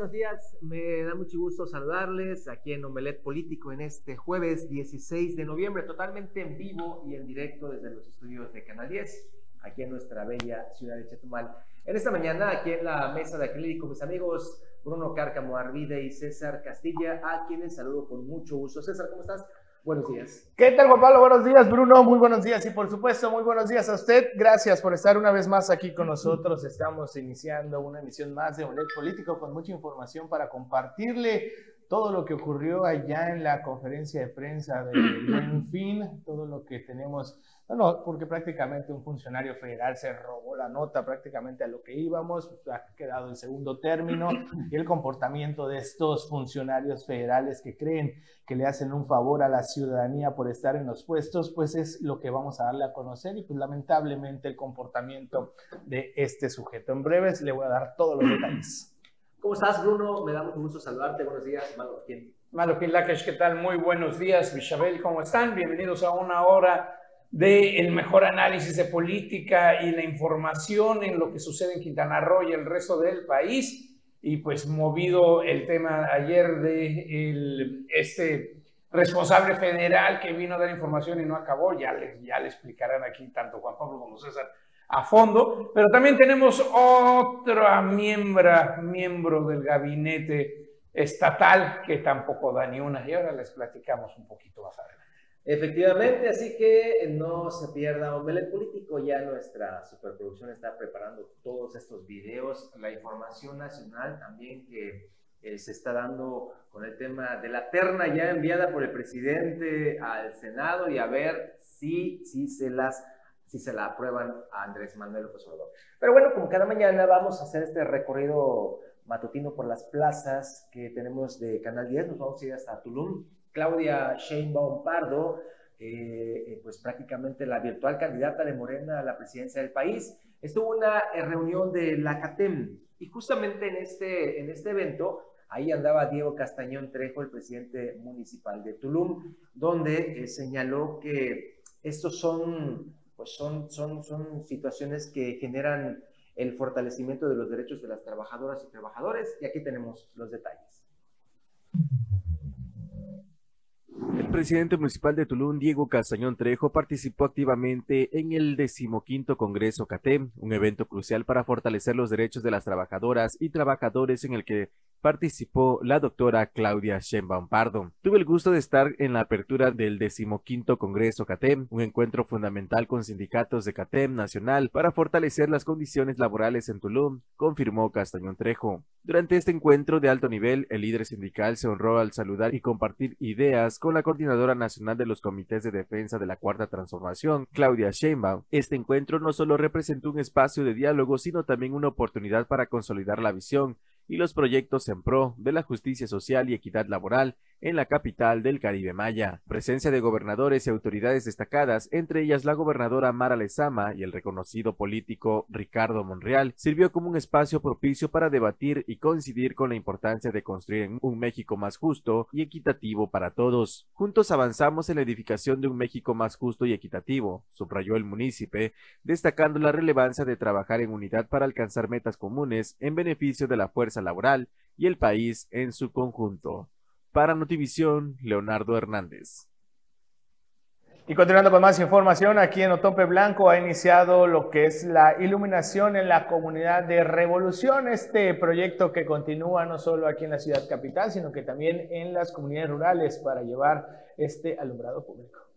buenos días. Me da mucho gusto saludarles aquí en Omelet Político en este jueves 16 de noviembre, totalmente en vivo y en directo desde los estudios de Canal 10, aquí en nuestra bella ciudad de Chetumal. En esta mañana, aquí en la mesa de acrílico, mis amigos Bruno Cárcamo Arvide y César Castilla, a quienes saludo con mucho gusto. César, ¿cómo estás? Buenos días. ¿Qué tal, Juan Pablo? Buenos días, Bruno. Muy buenos días y por supuesto, muy buenos días a usted. Gracias por estar una vez más aquí con nosotros. Estamos iniciando una emisión más de Olet Político con mucha información para compartirle todo lo que ocurrió allá en la conferencia de prensa de Buen Fin, todo lo que tenemos no, porque prácticamente un funcionario federal se robó la nota prácticamente a lo que íbamos, ha quedado en segundo término, y el comportamiento de estos funcionarios federales que creen que le hacen un favor a la ciudadanía por estar en los puestos, pues es lo que vamos a darle a conocer y pues lamentablemente el comportamiento de este sujeto. En breves le voy a dar todos los detalles. ¿Cómo estás, Bruno? Me da mucho gusto saludarte. Buenos días, Maloquín. Maloquín Lakesh, ¿qué tal? Muy buenos días, Bichabel, ¿cómo están? Bienvenidos a una hora de el mejor análisis de política y la información en lo que sucede en Quintana Roo y el resto del país. Y pues movido el tema ayer de el, este responsable federal que vino a dar información y no acabó, ya le, ya le explicarán aquí tanto Juan Pablo como César a fondo, pero también tenemos otra miembro, miembro del gabinete estatal que tampoco da ni una y ahora les platicamos un poquito más adelante. Efectivamente, así que no se pierda Omelet Político, ya nuestra superproducción está preparando todos estos videos, la información nacional también que eh, se está dando con el tema de la terna ya enviada por el presidente al Senado y a ver si, si, se, las, si se la aprueban a Andrés Manuel López Obrador. Pero bueno, como cada mañana vamos a hacer este recorrido matutino por las plazas que tenemos de Canal 10, nos vamos a ir hasta Tulum Claudia Sheinbaum Pardo, eh, eh, pues prácticamente la virtual candidata de Morena a la presidencia del país, estuvo una eh, reunión de la CATEM y justamente en este, en este evento ahí andaba Diego Castañón Trejo, el presidente municipal de Tulum, donde señaló que estos son, pues son, son, son situaciones que generan el fortalecimiento de los derechos de las trabajadoras y trabajadores y aquí tenemos los detalles. Presidente municipal de Tulum, Diego Castañón Trejo, participó activamente en el decimoquinto Congreso CATEM, un evento crucial para fortalecer los derechos de las trabajadoras y trabajadores en el que participó la doctora Claudia Sheinbaum Pardo. Tuve el gusto de estar en la apertura del decimoquinto Congreso CATEM, un encuentro fundamental con sindicatos de CATEM nacional para fortalecer las condiciones laborales en Tulum, confirmó Castañón Trejo. Durante este encuentro de alto nivel, el líder sindical se honró al saludar y compartir ideas con la coordinadora nacional de los comités de defensa de la Cuarta Transformación, Claudia Sheinbaum. Este encuentro no solo representó un espacio de diálogo, sino también una oportunidad para consolidar la visión y los proyectos en pro de la justicia social y equidad laboral en la capital del Caribe Maya. Presencia de gobernadores y autoridades destacadas, entre ellas la gobernadora Mara Lezama y el reconocido político Ricardo Monreal, sirvió como un espacio propicio para debatir y coincidir con la importancia de construir un México más justo y equitativo para todos. Juntos avanzamos en la edificación de un México más justo y equitativo, subrayó el munícipe, destacando la relevancia de trabajar en unidad para alcanzar metas comunes en beneficio de la fuerza laboral y el país en su conjunto. Para Notivisión, Leonardo Hernández. Y continuando con más información, aquí en Otompe Blanco ha iniciado lo que es la iluminación en la comunidad de Revolución, este proyecto que continúa no solo aquí en la ciudad capital, sino que también en las comunidades rurales para llevar este alumbrado público.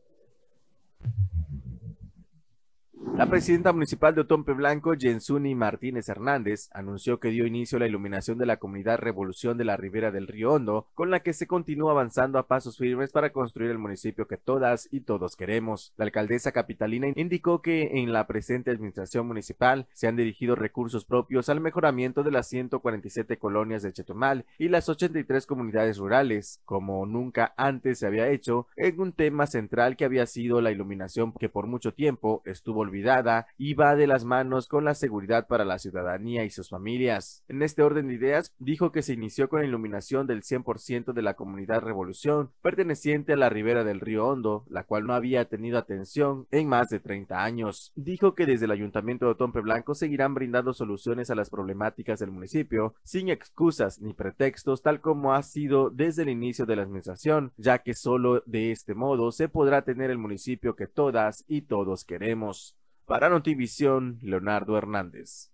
La presidenta municipal de Otompe Blanco, Jensuni Martínez Hernández, anunció que dio inicio a la iluminación de la comunidad Revolución de la Ribera del Río Hondo, con la que se continúa avanzando a pasos firmes para construir el municipio que todas y todos queremos. La alcaldesa capitalina indicó que en la presente administración municipal se han dirigido recursos propios al mejoramiento de las 147 colonias de Chetumal y las 83 comunidades rurales, como nunca antes se había hecho, en un tema central que había sido la iluminación que por mucho tiempo estuvo olvidada y va de las manos con la seguridad para la ciudadanía y sus familias. En este orden de ideas, dijo que se inició con la iluminación del 100% de la comunidad Revolución, perteneciente a la ribera del río Hondo, la cual no había tenido atención en más de 30 años. Dijo que desde el ayuntamiento de Tompe Blanco seguirán brindando soluciones a las problemáticas del municipio, sin excusas ni pretextos, tal como ha sido desde el inicio de la administración, ya que solo de este modo se podrá tener el municipio que todas y todos queremos. Para Notivisión, Leonardo Hernández.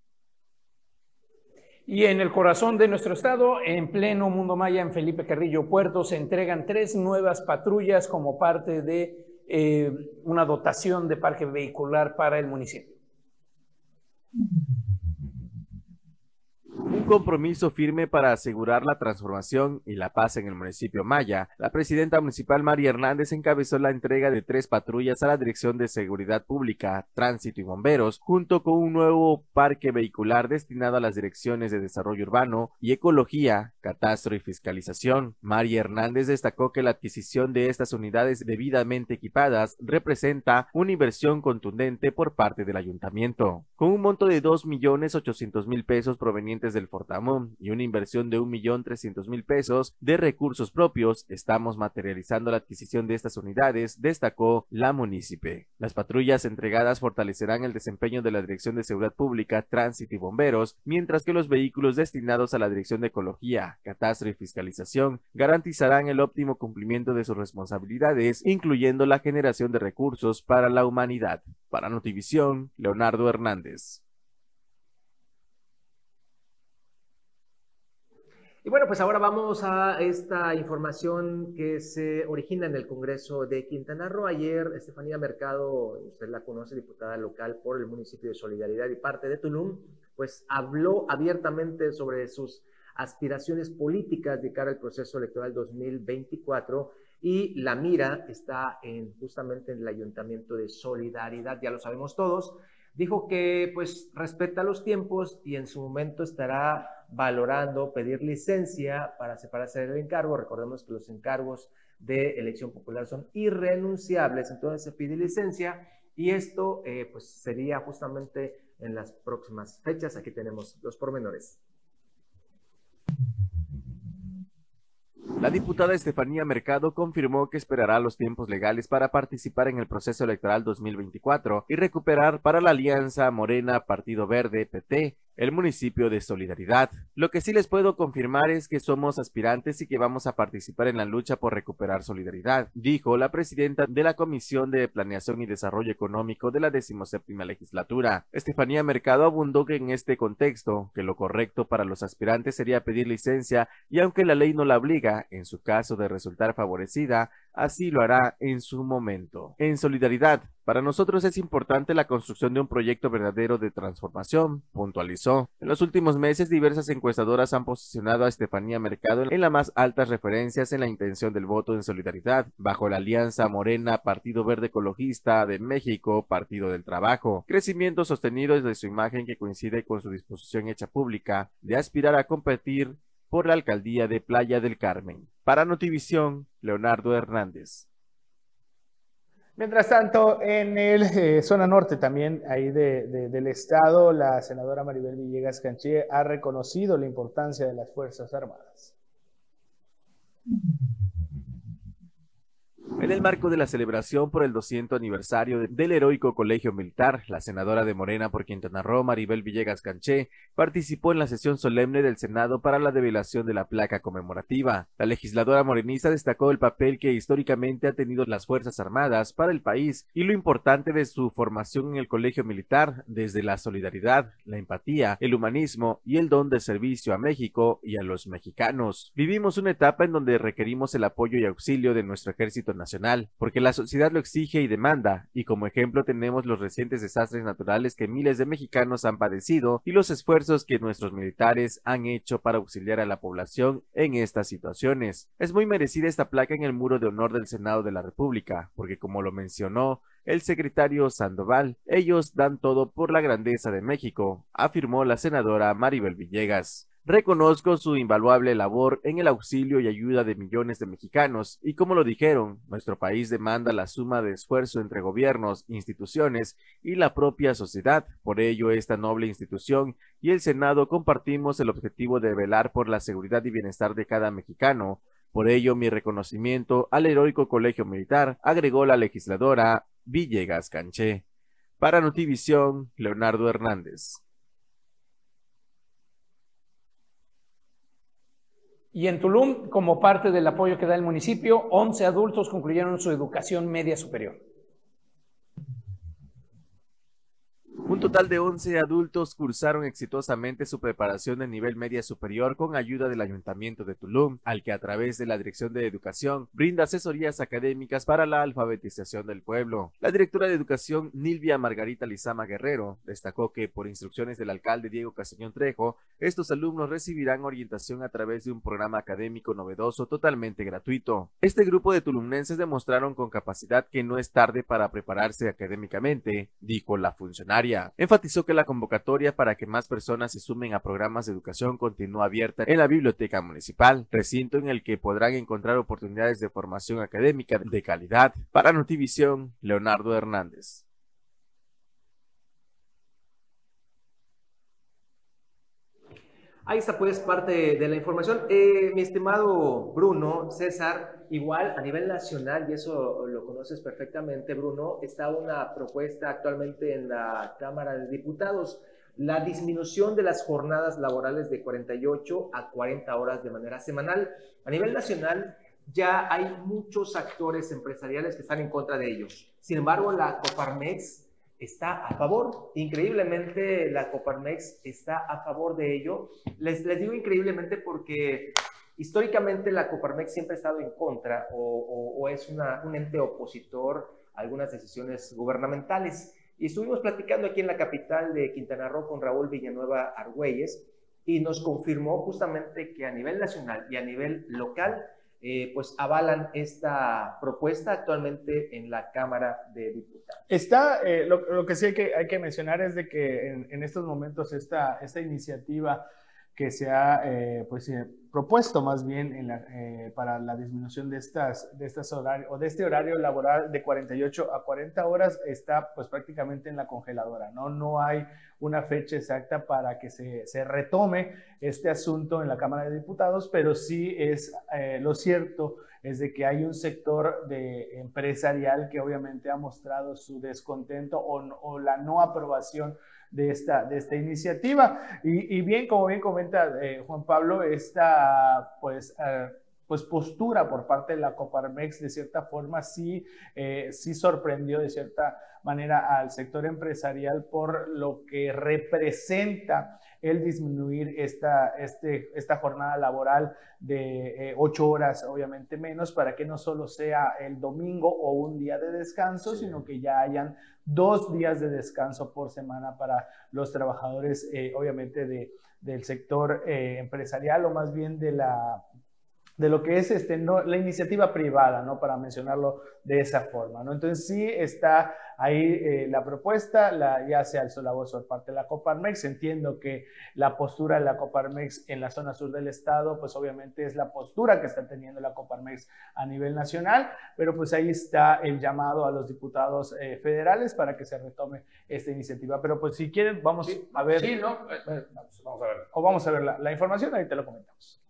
Y en el corazón de nuestro estado, en pleno Mundo Maya, en Felipe Carrillo Puerto, se entregan tres nuevas patrullas como parte de eh, una dotación de parque vehicular para el municipio. Compromiso firme para asegurar la transformación y la paz en el municipio Maya. La presidenta municipal María Hernández encabezó la entrega de tres patrullas a la Dirección de Seguridad Pública, Tránsito y Bomberos, junto con un nuevo parque vehicular destinado a las direcciones de Desarrollo Urbano y Ecología, Catastro y Fiscalización. María Hernández destacó que la adquisición de estas unidades debidamente equipadas representa una inversión contundente por parte del ayuntamiento. Con un monto de 2.800.000 pesos provenientes del Y una inversión de 1.300.000 pesos de recursos propios, estamos materializando la adquisición de estas unidades, destacó la munícipe. Las patrullas entregadas fortalecerán el desempeño de la Dirección de Seguridad Pública, Tránsito y Bomberos, mientras que los vehículos destinados a la Dirección de Ecología, Catastro y Fiscalización garantizarán el óptimo cumplimiento de sus responsabilidades, incluyendo la generación de recursos para la humanidad. Para Notivisión, Leonardo Hernández. Y bueno, pues ahora vamos a esta información que se origina en el Congreso de Quintana Roo. Ayer, Estefanía Mercado, usted la conoce, diputada local por el municipio de Solidaridad y parte de Tulum, pues habló abiertamente sobre sus aspiraciones políticas de cara al proceso electoral 2024 y la mira está en justamente en el Ayuntamiento de Solidaridad, ya lo sabemos todos. Dijo que pues respeta los tiempos y en su momento estará valorando pedir licencia para separarse del encargo. Recordemos que los encargos de elección popular son irrenunciables, entonces se pide licencia y esto eh, pues sería justamente en las próximas fechas. Aquí tenemos los pormenores. La diputada Estefanía Mercado confirmó que esperará los tiempos legales para participar en el proceso electoral 2024 y recuperar para la alianza Morena Partido Verde PT el municipio de Solidaridad. Lo que sí les puedo confirmar es que somos aspirantes y que vamos a participar en la lucha por recuperar Solidaridad, dijo la presidenta de la Comisión de Planeación y Desarrollo Económico de la decimoséptima legislatura. Estefanía Mercado abundó que en este contexto, que lo correcto para los aspirantes sería pedir licencia y aunque la ley no la obliga, en su caso de resultar favorecida, así lo hará en su momento. En solidaridad, para nosotros es importante la construcción de un proyecto verdadero de transformación, puntualizó. En los últimos meses, diversas encuestadoras han posicionado a Estefanía Mercado en las más altas referencias en la intención del voto en solidaridad, bajo la alianza Morena Partido Verde Ecologista de México, Partido del Trabajo. Crecimiento sostenido de su imagen que coincide con su disposición hecha pública de aspirar a competir por la alcaldía de Playa del Carmen. Para Notivisión, Leonardo Hernández. Mientras tanto, en el eh, zona norte también, ahí del estado, la senadora Maribel Villegas Canché ha reconocido la importancia de las Fuerzas Armadas. En el marco de la celebración por el 200 aniversario del heroico Colegio Militar, la senadora de Morena por Quintana Roo, Maribel Villegas Canché, participó en la sesión solemne del Senado para la develación de la placa conmemorativa. La legisladora morenista destacó el papel que históricamente ha tenido las Fuerzas Armadas para el país y lo importante de su formación en el Colegio Militar, desde la solidaridad, la empatía, el humanismo y el don de servicio a México y a los mexicanos. Vivimos una etapa en donde requerimos el apoyo y auxilio de nuestro ejército nacional porque la sociedad lo exige y demanda, y como ejemplo tenemos los recientes desastres naturales que miles de mexicanos han padecido y los esfuerzos que nuestros militares han hecho para auxiliar a la población en estas situaciones. Es muy merecida esta placa en el muro de honor del Senado de la República, porque como lo mencionó el secretario Sandoval, ellos dan todo por la grandeza de México, afirmó la senadora Maribel Villegas. Reconozco su invaluable labor en el auxilio y ayuda de millones de mexicanos y como lo dijeron, nuestro país demanda la suma de esfuerzo entre gobiernos, instituciones y la propia sociedad. Por ello, esta noble institución y el Senado compartimos el objetivo de velar por la seguridad y bienestar de cada mexicano. Por ello, mi reconocimiento al heroico Colegio Militar, agregó la legisladora Villegas Canché. Para Notivisión, Leonardo Hernández. Y en Tulum, como parte del apoyo que da el municipio, 11 adultos concluyeron su educación media superior. Un total de 11 adultos cursaron exitosamente su preparación de nivel media superior con ayuda del Ayuntamiento de Tulum, al que a través de la Dirección de Educación brinda asesorías académicas para la alfabetización del pueblo. La directora de Educación, Nilvia Margarita Lizama Guerrero, destacó que por instrucciones del alcalde Diego Castañón Trejo, estos alumnos recibirán orientación a través de un programa académico novedoso totalmente gratuito. Este grupo de tulumnenses demostraron con capacidad que no es tarde para prepararse académicamente, dijo la funcionaria. Enfatizó que la convocatoria para que más personas se sumen a programas de educación continúa abierta en la biblioteca municipal, recinto en el que podrán encontrar oportunidades de formación académica de calidad. Para Notivisión, Leonardo Hernández. Ahí está pues parte de la información. Eh, mi estimado Bruno, César, igual a nivel nacional, y eso lo conoces perfectamente, Bruno, está una propuesta actualmente en la Cámara de Diputados, la disminución de las jornadas laborales de 48 a 40 horas de manera semanal. A nivel nacional ya hay muchos actores empresariales que están en contra de ello. Sin embargo, la Coparmex está a favor. Increíblemente, la Coparmex está a favor de ello. Les, les digo increíblemente porque históricamente la Coparmex siempre ha estado en contra o, es un ente opositor a algunas decisiones gubernamentales. Y estuvimos platicando aquí en la capital de Quintana Roo con Raúl Villanueva Argüelles y nos confirmó justamente que a nivel nacional y a nivel local eh, pues avalan esta propuesta actualmente en la Cámara de Diputados. Está, eh, lo, que sí hay que, hay que mencionar es de que en, estos momentos esta, esta iniciativa que se ha eh, pues, eh, propuesto más bien eh, para la disminución de, estas, de, estas horarios, o de este horario laboral de 48 a 40 horas está pues prácticamente en la congeladora, ¿no? No hay una fecha exacta para que se, se retome este asunto en la Cámara de Diputados, pero sí es lo cierto es de que hay un sector de empresarial que obviamente ha mostrado su descontento o la no aprobación de esta, de esta iniciativa. Y, bien, como bien comenta eh, Juan Pablo, esta pues, eh, pues postura por parte de la Coparmex de cierta forma sí, eh, sí sorprendió de cierta manera al sector empresarial por lo que representa el disminuir esta, este, esta jornada laboral de ocho horas, obviamente menos, para que no solo sea el domingo o un día de descanso, sino que ya hayan dos días de descanso por semana para los trabajadores, eh, obviamente, de, del sector eh, empresarial o más bien de la de lo que es este, no, la iniciativa privada, ¿no? Para mencionarlo de esa forma, ¿no? Entonces sí está ahí eh, la propuesta, la, ya se alzó la voz por parte de la Coparmex, entiendo que la postura de la Coparmex en la zona sur del estado, pues obviamente es la postura que está teniendo la Coparmex a nivel nacional, pero pues ahí está el llamado a los diputados eh, federales para que se retome esta iniciativa, pero pues si quieren vamos a ver... Sí, ¿no? Vamos a ver. O vamos a ver la, la información, ahí te lo comentamos.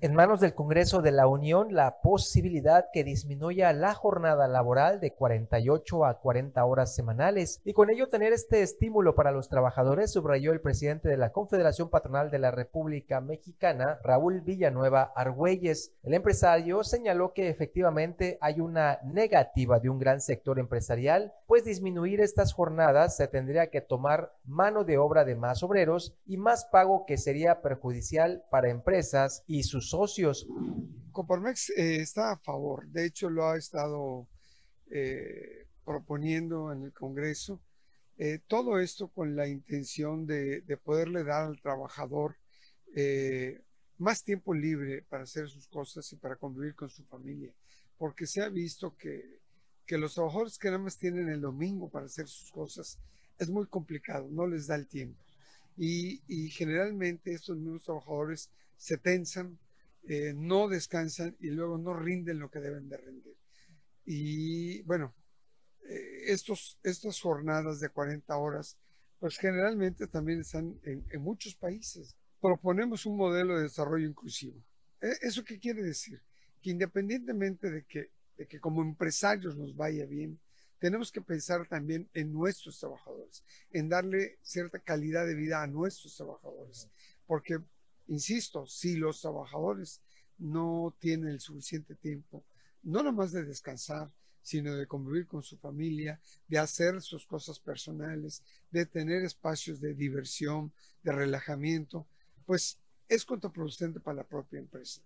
En manos del Congreso de la Unión la posibilidad que disminuya la jornada laboral de 48 a 40 horas semanales y con ello tener este estímulo para los trabajadores, subrayó el presidente de la Confederación Patronal de la República Mexicana, Raúl Villanueva Argüelles. El empresario señaló que efectivamente hay una negativa de un gran sector empresarial, pues disminuir estas jornadas se tendría que tomar mano de obra de más obreros y más pago que sería perjudicial para empresas y sus socios. Coparmex eh, está a favor, de hecho lo ha estado eh, proponiendo en el Congreso. Eh, todo esto con la intención de, poderle dar al trabajador más tiempo libre para hacer sus cosas y para convivir con su familia, porque se ha visto que, que los trabajadores que nada más tienen el domingo para hacer sus cosas es muy complicado, no les da el tiempo. Y, generalmente estos mismos trabajadores se tensan, eh, no descansan y luego no rinden lo que deben de rendir. Y bueno, eh, estos, estas jornadas de 40 horas, pues generalmente también están en, en muchos países. Proponemos un modelo de desarrollo inclusivo. ¿E-, ¿Eso qué quiere decir? Que independientemente de que de que como empresarios nos vaya bien, tenemos que pensar también en nuestros trabajadores, en darle cierta calidad de vida a nuestros trabajadores. Porque, insisto, si los trabajadores no tienen el suficiente tiempo, no nomás de descansar, sino de convivir con su familia, de hacer sus cosas personales, de tener espacios de diversión, de relajamiento, pues es contraproducente para la propia empresa.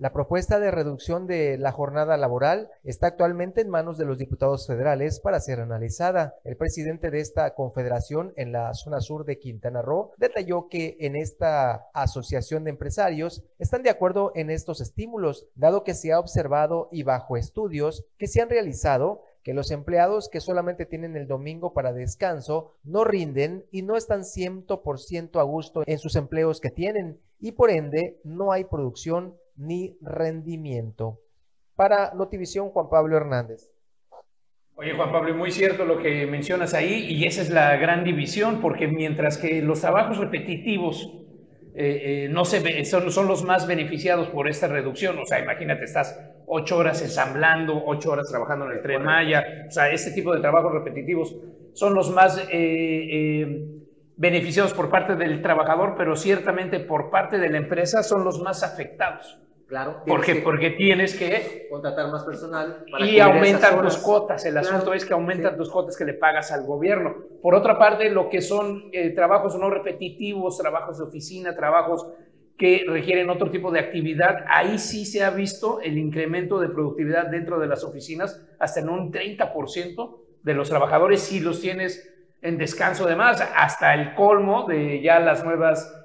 La propuesta de reducción de la jornada laboral está actualmente en manos de los diputados federales para ser analizada. El presidente de esta confederación en la zona sur de Quintana Roo detalló que en esta asociación de empresarios están de acuerdo en estos estímulos, dado que se ha observado y bajo estudios que se han realizado que los empleados que solamente tienen el domingo para descanso no rinden y no están 100% a gusto en sus empleos que tienen y por ende no hay producción ni rendimiento. Para Notivisión, Juan Pablo Hernández. Oye, Juan Pablo, muy cierto lo que mencionas ahí, y esa es la gran división, porque mientras que los trabajos repetitivos eh, eh, no se son, son los más beneficiados por esta reducción, o sea, imagínate, estás ocho horas ensamblando, ocho horas trabajando en el tren Maya, o sea, este tipo de trabajos repetitivos son los más eh, beneficiados por parte del trabajador, pero ciertamente por parte de la empresa son los más afectados. Claro. Porque, porque tienes que contratar más personal. y aumentan tus cuotas. El asunto es que aumentan tus cuotas que le pagas al gobierno. Por otra parte, lo que son eh, trabajos no repetitivos, trabajos de oficina, trabajos que requieren otro tipo de actividad, ahí sí se ha visto el incremento de productividad dentro de las oficinas hasta en un 30% de los trabajadores si los tienes en descanso de más, hasta el colmo de ya las nuevas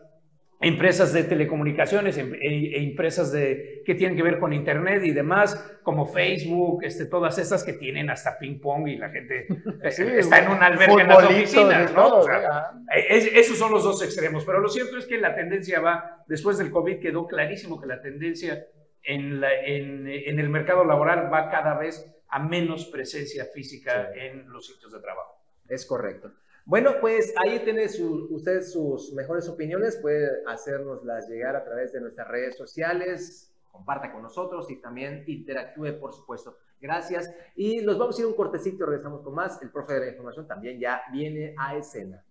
empresas de telecomunicaciones em, e, e, empresas de, que tienen que ver con Internet y demás, como Facebook, este, todas estas que tienen hasta ping pong y la gente está en un albergue en las oficinas. ¿no? E, esos son los dos extremos, pero lo cierto es que la tendencia va, después del COVID quedó clarísimo que la tendencia en, en, en el mercado laboral va cada vez a menos presencia física en los sitios de trabajo. Es correcto. Bueno, pues ahí tiene su, usted sus mejores opiniones, puede hacernoslas llegar a través de nuestras redes sociales, comparta con nosotros y también interactúe, por supuesto. Gracias. Y nos vamos a ir un cortecito, regresamos con más. El profe de la información también ya viene a escena.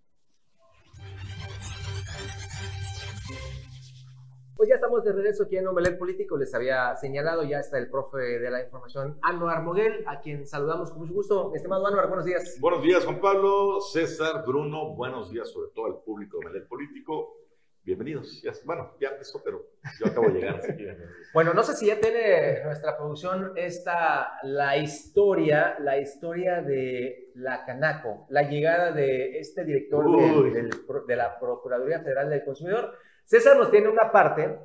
Pues ya estamos de regreso aquí en Omelet Político. Les había señalado, ya está el profe de la información, Anuar Moguel, a quien saludamos con mucho gusto. Estimado Anuar, buenos días. Buenos días, Juan Pablo, César, Bruno. Buenos días, sobre todo al público de Omelet Político. Bienvenidos. bueno, ya empezó, pero yo acabo de llegar. bueno, no sé si ya tiene nuestra producción esta, la historia, la historia de la Canaco, la llegada de este director de la Procuraduría Federal del Consumidor. César nos tiene una parte,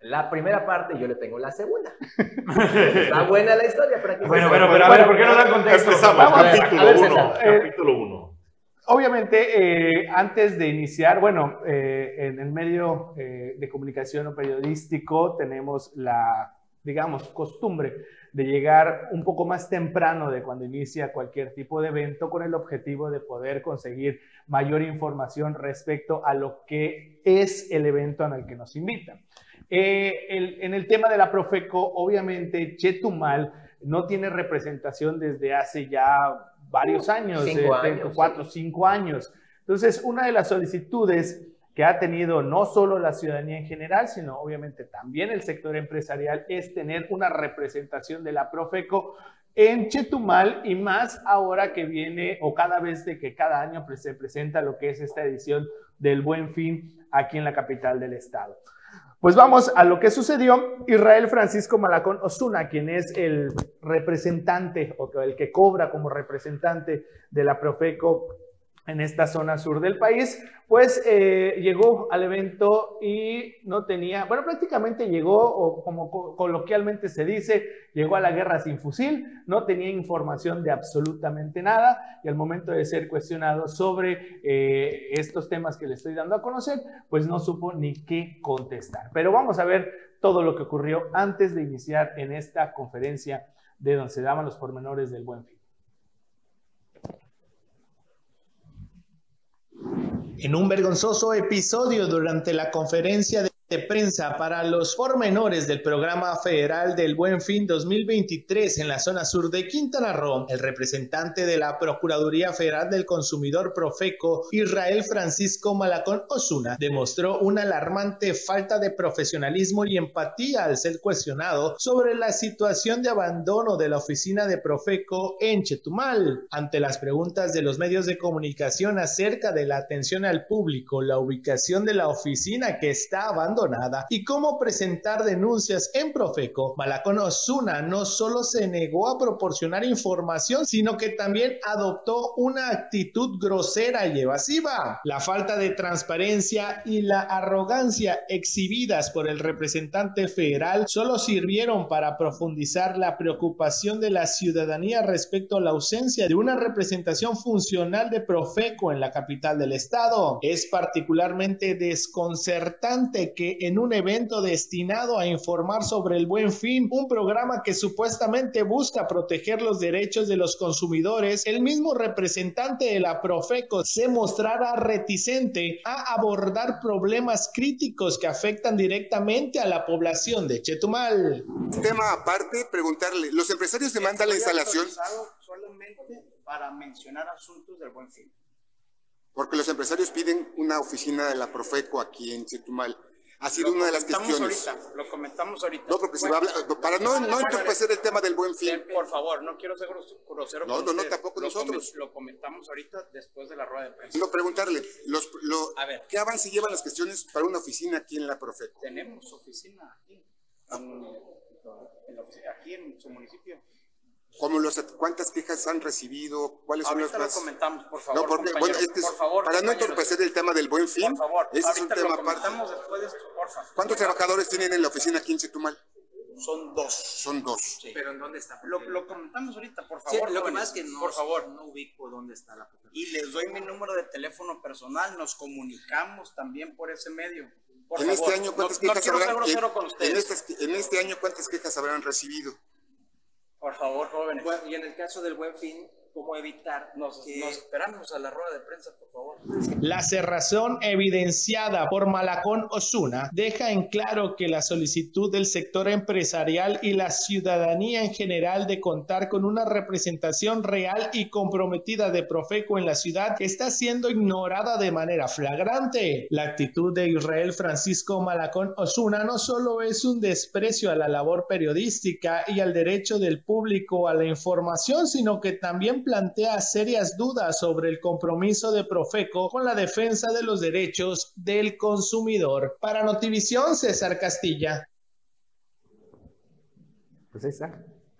la primera parte, yo le tengo la segunda. Está buena la historia. Para que bueno, bueno, pero a ver, ¿por qué no dan contexto? Empezamos, capítulo 1. Capítulo 1. Obviamente, eh, antes de iniciar, bueno, eh, en el medio eh, de comunicación o periodístico tenemos la, digamos, costumbre de llegar un poco más temprano de cuando inicia cualquier tipo de evento con el objetivo de poder conseguir mayor información respecto a lo que es el evento en el que nos invitan. Eh, en el tema de la Profeco, obviamente Chetumal no tiene representación desde hace ya varios años, cinco eh, cuatro o cinco años. Entonces, una de las solicitudes que ha tenido no solo la ciudadanía en general, sino obviamente también el sector empresarial, es tener una representación de la Profeco en Chetumal y más ahora que viene o cada vez de que cada año se presenta lo que es esta edición del Buen Fin aquí en la capital del estado. Pues vamos a lo que sucedió. Israel Francisco Malacón Osuna, quien es el representante o el que cobra como representante de la Profeco en esta zona sur del país, pues eh, llegó al evento y no tenía, bueno, prácticamente llegó, o como coloquialmente se dice, llegó a la guerra sin fusil, no tenía información de absolutamente nada y al momento de ser cuestionado sobre eh, estos temas que le estoy dando a conocer, pues no supo ni qué contestar. Pero vamos a ver todo lo que ocurrió antes de iniciar en esta conferencia de donde se daban los pormenores del buen fin. En un vergonzoso episodio durante la conferencia de de prensa para los pormenores del programa federal del Buen Fin 2023 en la zona sur de Quintana Roo, el representante de la Procuraduría Federal del Consumidor Profeco, Israel Francisco Malacón Osuna, demostró una alarmante falta de profesionalismo y empatía al ser cuestionado sobre la situación de abandono de la oficina de Profeco en Chetumal. Ante las preguntas de los medios de comunicación acerca de la atención al público, la ubicación de la oficina que está abandonada, y cómo presentar denuncias en Profeco, Malacón Osuna no solo se negó a proporcionar información, sino que también adoptó una actitud grosera y evasiva. La falta de transparencia y la arrogancia exhibidas por el representante federal solo sirvieron para profundizar la preocupación de la ciudadanía respecto a la ausencia de una representación funcional de Profeco en la capital del estado. Es particularmente desconcertante que en un evento destinado a informar sobre el buen fin, un programa que supuestamente busca proteger los derechos de los consumidores, el mismo representante de la Profeco se mostrara reticente a abordar problemas críticos que afectan directamente a la población de Chetumal. Tema aparte, preguntarle, ¿los empresarios demandan la instalación? Solamente para mencionar asuntos del buen fin. Porque los empresarios piden una oficina de la Profeco aquí en Chetumal ha sido una de las cuestiones. Ahorita, lo comentamos ahorita. No, porque se va a hablar, para no, no entorpecer el tema del buen fin. Por favor, no quiero ser grosero. No, no, no, tampoco lo nosotros. lo comentamos ahorita después de la rueda de prensa. No, preguntarle, los, lo, a ver. ¿qué avance llevan las cuestiones para una oficina aquí en la Profeco? Tenemos oficina aquí, en, aquí en su municipio. ¿Cómo los, ¿Cuántas quejas han recibido? ¿Cuáles son los lo comentamos, por favor. No, porque, bueno, este es, por favor, para no entorpecer el tema del buen fin, por favor, este es un tema aparte. De esto. ¿Cuántos trabajadores tienen en la oficina aquí en Chetumal? Son dos. Son dos. Sí. ¿Pero en dónde está? Lo, lo, comentamos ahorita, por favor. Sí, lo que más que no, por favor. no ubico dónde está la Y les doy mi número de teléfono personal, nos comunicamos también por ese medio. Por en favor. este año, ¿cuántas no, quejas no habrán? En, con en, este, en este año, ¿cuántas quejas habrán recibido? Por favor, jóvenes. Y en el caso del buen fin, cómo evitar. Nos, que... nos, esperamos a la rueda de prensa, por favor. La cerrazón evidenciada por Malacón Osuna deja en claro que la solicitud del sector empresarial y la ciudadanía en general de contar con una representación real y comprometida de Profeco en la ciudad está siendo ignorada de manera flagrante. La actitud de Israel Francisco Malacón Osuna no solo es un desprecio a la labor periodística y al derecho del público a la información, sino que también plantea serias dudas sobre el compromiso de Profeco con la defensa de los derechos del consumidor. Para Notivisión, César Castilla. Pues.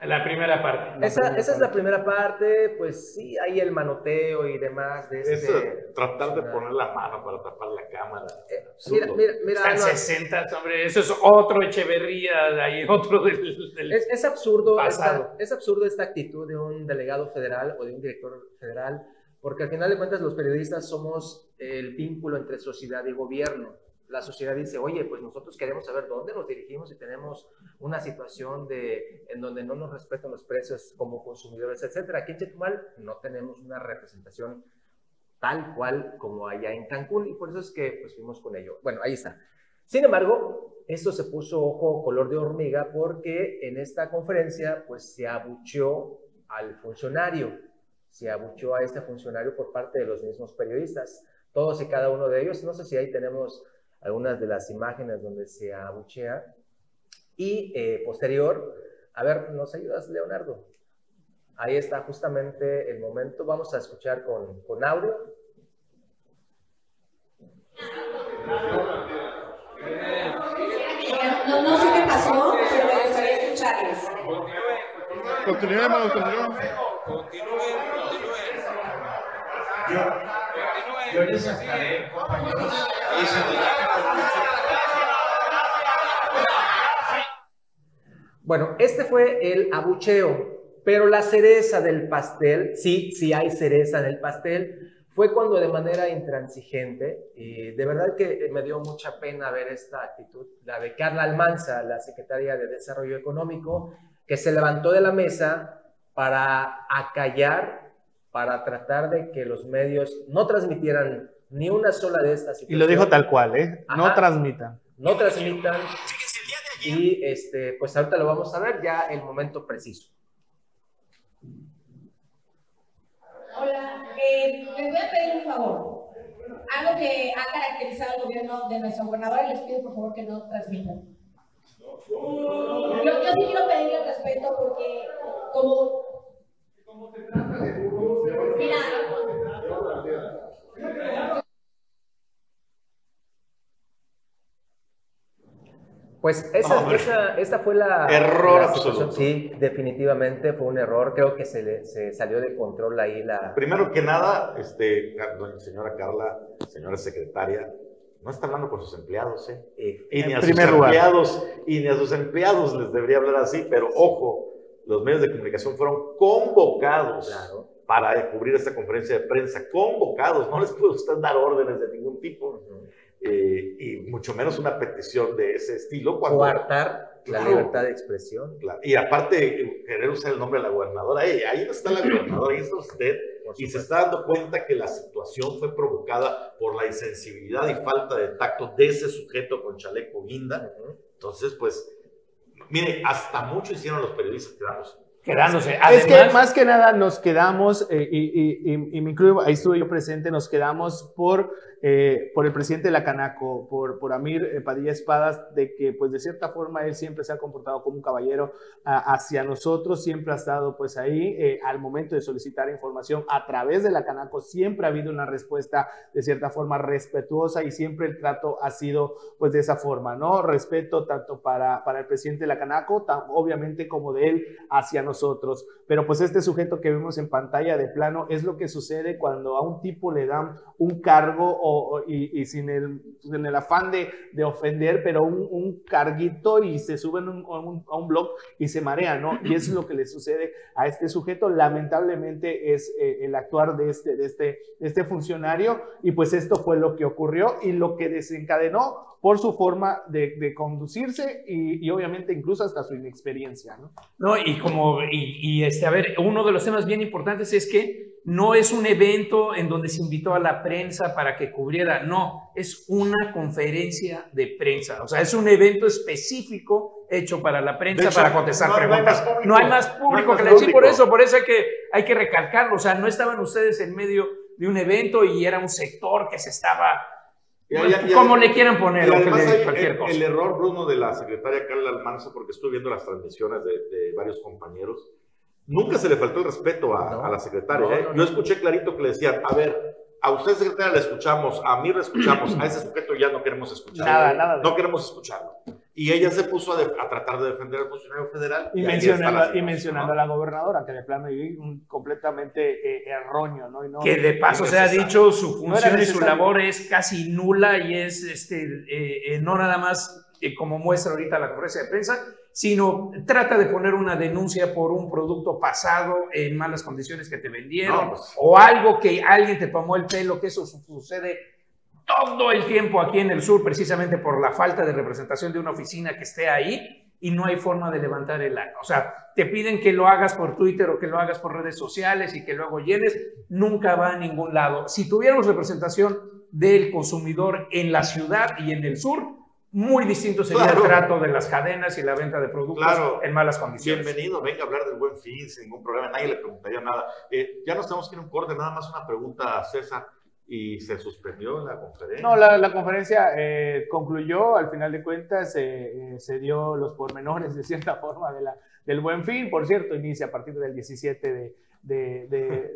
La primera parte. esa, esa es la primera parte, pues sí, hay el manoteo y demás de este... tratar de poner la mano para tapar la cámara. Eh, mira, mira, mira. Están no, 60, hombre, eso es otro Echeverría, hay otro del, del es, es, absurdo esta, es absurdo esta actitud de un delegado federal o de un director federal, porque al final de cuentas los periodistas somos el vínculo entre sociedad y gobierno la sociedad dice, oye, pues nosotros queremos saber dónde nos dirigimos y tenemos una situación de, en donde no nos respetan los precios como consumidores, etcétera. Aquí en Chetumal no tenemos una representación tal cual como allá en Cancún y por eso es que pues fuimos con ello. Bueno, ahí está. Sin embargo, esto se puso ojo color de hormiga porque en esta conferencia pues se abucheó al funcionario, se abucheó a este funcionario por parte de los mismos periodistas, todos y cada uno de ellos. No sé si ahí tenemos algunas de las imágenes donde se abuchea. Y eh, posterior, a ver, ¿nos ayudas, Leonardo? Ahí está justamente el momento. Vamos a escuchar con, con audio. No, no sé qué pasó, pero me gustaría escucharles. Continuemos, continuemos. Continúen, continúen. Bueno, este fue el abucheo, pero la cereza del pastel, sí, sí hay cereza en el pastel, fue cuando de manera intransigente, y de verdad que me dio mucha pena ver esta actitud, la de Carla Almanza, la secretaria de Desarrollo Económico, que se levantó de la mesa para acallar, para tratar de que los medios no transmitieran ni una sola de estas Y lo dijo tal cual, ¿eh? No transmitan. No transmitan. Y este, pues ahorita lo vamos a ver ya el momento preciso. Hola, eh, les voy a pedir un favor. Algo que ha caracterizado al gobierno de nuestro gobernador y les pido por favor que no transmitan. Yo, yo sí quiero pedirle respeto porque como... Mira, Pues esa, esa, esa fue la... Error la situación. absoluto. Sí, definitivamente fue un error. Creo que se, le- se salió de control ahí la... Primero que nada, este, doña señora Carla, señora secretaria, no está hablando con sus empleados, ¿eh? eh, Y ni a sus empleados, y ni a sus empleados les debería hablar así, pero ojo, los medios de comunicación fueron convocados Claro. Para cubrir esta conferencia de prensa, convocados, no les puede usted dar órdenes de ningún tipo, eh, y mucho menos una petición de ese estilo. Cuando, Coartar la Claro. libertad de expresión. Claro, Y aparte, querer usar el nombre de la gobernadora, ahí, ahí no está la gobernadora, ahí está usted, y se está dando cuenta que la situación fue provocada por la insensibilidad y falta de tacto de ese sujeto con chaleco guinda. Entonces, pues, mire, hasta mucho hicieron los periodistas quedándose. Es que más que nada nos quedamos, eh, y, y- y- y me incluyo, ahí estuve yo presente, nos quedamos por, eh, por el presidente de la Canaco, por, por Amir eh, Padilla Espadas, de que pues de cierta forma él siempre se ha comportado como un caballero ah, hacia nosotros, siempre ha estado pues ahí eh, al momento de solicitar información a través de la Canaco, siempre ha habido una respuesta de cierta forma respetuosa y siempre el trato ha sido pues de esa forma, ¿no? Respeto tanto para, para el presidente de la Canaco, tan, obviamente como de él hacia nosotros. Pero pues este sujeto que vemos en pantalla de plano es lo que sucede cuando a un tipo le dan un cargo o, y, y sin, el, sin el afán de, de ofender, pero un, un carguito y se suben un- a un, a un blog y se marea, ¿no? Y eso es lo que le sucede a este sujeto. Lamentablemente es eh, el actuar de este, de, este, de este funcionario y pues esto fue lo que ocurrió y lo que desencadenó por su forma de, de conducirse y, y obviamente incluso hasta su inexperiencia, ¿no? No, y como, y, y, este, a ver, uno de los temas bien importantes es que no es un evento en donde se invitó a la prensa para que cubriera, no, es una conferencia de prensa, o sea, es un evento específico hecho para la prensa, hecho, para contestar no- no hay preguntas. público. No hay más No hay público más que sí, por eso, por eso hay que, hay que recalcarlo, o sea, no estaban ustedes en medio de un evento y era un sector que se estaba, como le quieran poner, le- cualquier el, cosa. el error, Bruno, de la secretaria Carla Almanza, porque estuve viendo las transmisiones de, de varios compañeros, nunca se le faltó el respeto a, No, a la secretaria. no, ¿eh? no, no. Yo escuché clarito que le decían, a ver, a usted secretaria le escuchamos, a mí le escuchamos, a ese sujeto ya no queremos escuchar. Nada, nada de- No queremos escucharlo. Y ella se puso a, de- a tratar de defender al funcionario federal. Y, mencionando, la y mencionando a la gobernadora, que de plano y un completamente eh, erróneo, ¿no? Y no- que de paso se ha dicho su función y su labor es casi nula y es este, eh, eh, no nada más eh, como muestra ahorita la conferencia de prensa, sino trata de poner una denuncia por un producto pasado en malas condiciones que te vendieron No, pues. o algo que alguien te tomó el pelo, que eso su- sucede todo el tiempo aquí en el sur precisamente por la falta de representación de una oficina que esté ahí y no hay forma de levantar el ano. O sea, te piden que lo hagas por Twitter o que lo hagas por redes sociales y que luego llenes, nunca va a ningún lado. Si tuviéramos representación del consumidor en la ciudad y en el sur, muy distinto sería Claro. el trato de las cadenas y la venta de productos Claro. en malas condiciones. Bienvenido, venga a hablar del buen fin sin ningún problema, nadie le preguntaría nada. Eh, ya nos tenemos que ir a un corte, nada más una pregunta a César. ¿Y se suspendió la conferencia? No, la, la conferencia eh, concluyó, al final de cuentas eh, eh, se dio los pormenores de cierta forma de la, del buen fin, por cierto, inicia a partir del 17 de, de, de,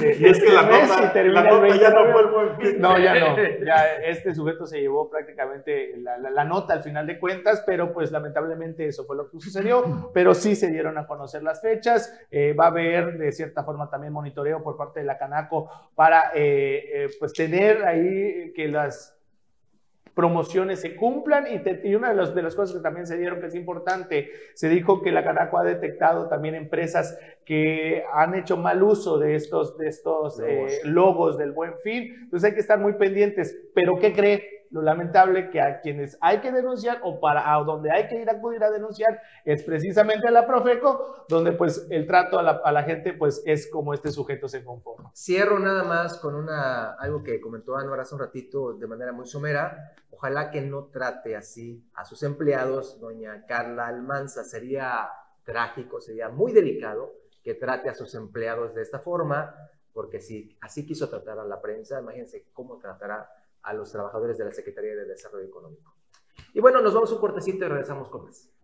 de, Y es que la nota- y termina la el nota 20 ya no fue el Buen Fin. No, ya no. Ya este sujeto se llevó prácticamente la, la- la nota al final de cuentas, pero pues lamentablemente eso fue lo que sucedió. Pero sí se dieron a conocer las fechas. Eh, va a haber de cierta forma también monitoreo por parte de la Canaco para eh, eh, pues tener ahí que las promociones se cumplan y, te- y una de, los- de las cosas que también se dieron que es importante, se dijo que la Canaco ha detectado también empresas que han hecho mal uso de estos, de estos Logos. eh, logos del buen fin, entonces hay que estar muy pendientes, pero ¿qué cree? Lo lamentable que a quienes hay que denunciar o para a donde hay que ir a acudir a denunciar es precisamente a la Profeco, donde pues el trato a la, a la gente pues es como este sujeto se conforma. Cierro nada más con una, algo que comentó Anuar hace un ratito de manera muy somera. Ojalá que no trate así a sus empleados, doña Carla Almanza. Sería trágico, sería muy delicado que trate a sus empleados de esta forma, porque si así quiso tratar a la prensa, imagínense cómo tratará a los trabajadores de la Secretaría de Desarrollo Económico. Y bueno, nos vamos un cortecito y regresamos con más.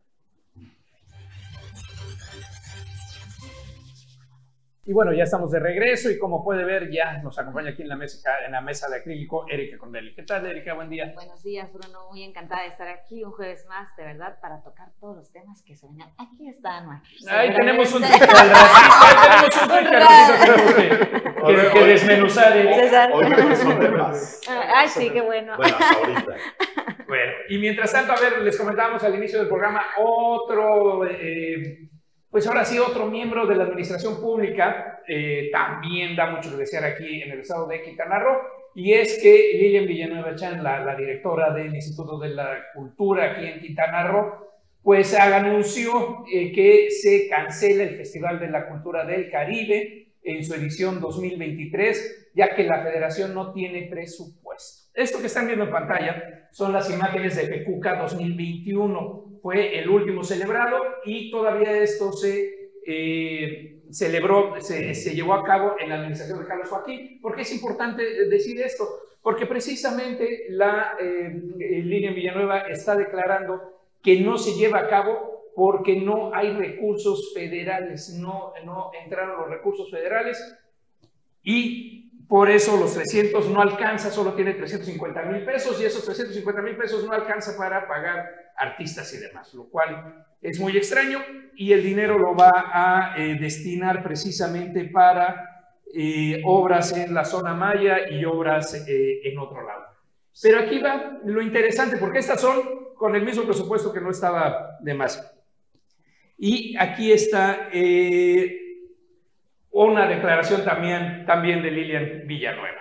Y bueno, ya estamos de regreso y como puede ver, ya nos acompaña aquí en la mesa, en la mesa de acrílico Erika Corneli. ¿Qué tal, Erika? Buen día. Buenos días, Bruno. Muy encantada de estar aquí un jueves más, de verdad, para tocar todos los temas que se vengan. Aquí está Anuar. Ahí tenemos un ratito, ahí tenemos un ratito que, que- que desmenuzar. ¿eh? César. Hoy me son de más. Ay, sí, qué bueno. Bueno, ahorita. Bueno, y mientras tanto, a ver, les comentábamos al inicio del programa otro, eh, pues ahora sí, otro miembro de la administración pública, eh, también da mucho que desear aquí en el estado de Quintana Roo, y es que Lilian Villanueva Chan, la, directora del Instituto de la Cultura aquí en Quintana Roo, pues anunció eh, que se cancela el Festival de la Cultura del Caribe en su edición 2023, ya que la federación no tiene presupuesto. Esto que están viendo en pantalla son las imágenes de Pecuca 2021. Fue el último celebrado y todavía esto se eh, celebró, se, llevó a cabo en la administración de Carlos Joaquín. ¿Por qué es importante decir esto? Porque precisamente la eh, Lilian Villanueva está declarando que no se lleva a cabo porque no hay recursos federales, no entraron los recursos federales y por eso los 300 no alcanza, solo tiene 350 mil pesos y esos 350 mil pesos no alcanza para pagar artistas y demás, lo cual es muy extraño y el dinero lo va a eh, destinar precisamente para eh, obras en la zona maya y obras eh, en otro lado. Pero aquí va lo interesante, porque estas son con el mismo presupuesto que no estaba de más. Y aquí está una declaración también, también de Lilian Villanueva.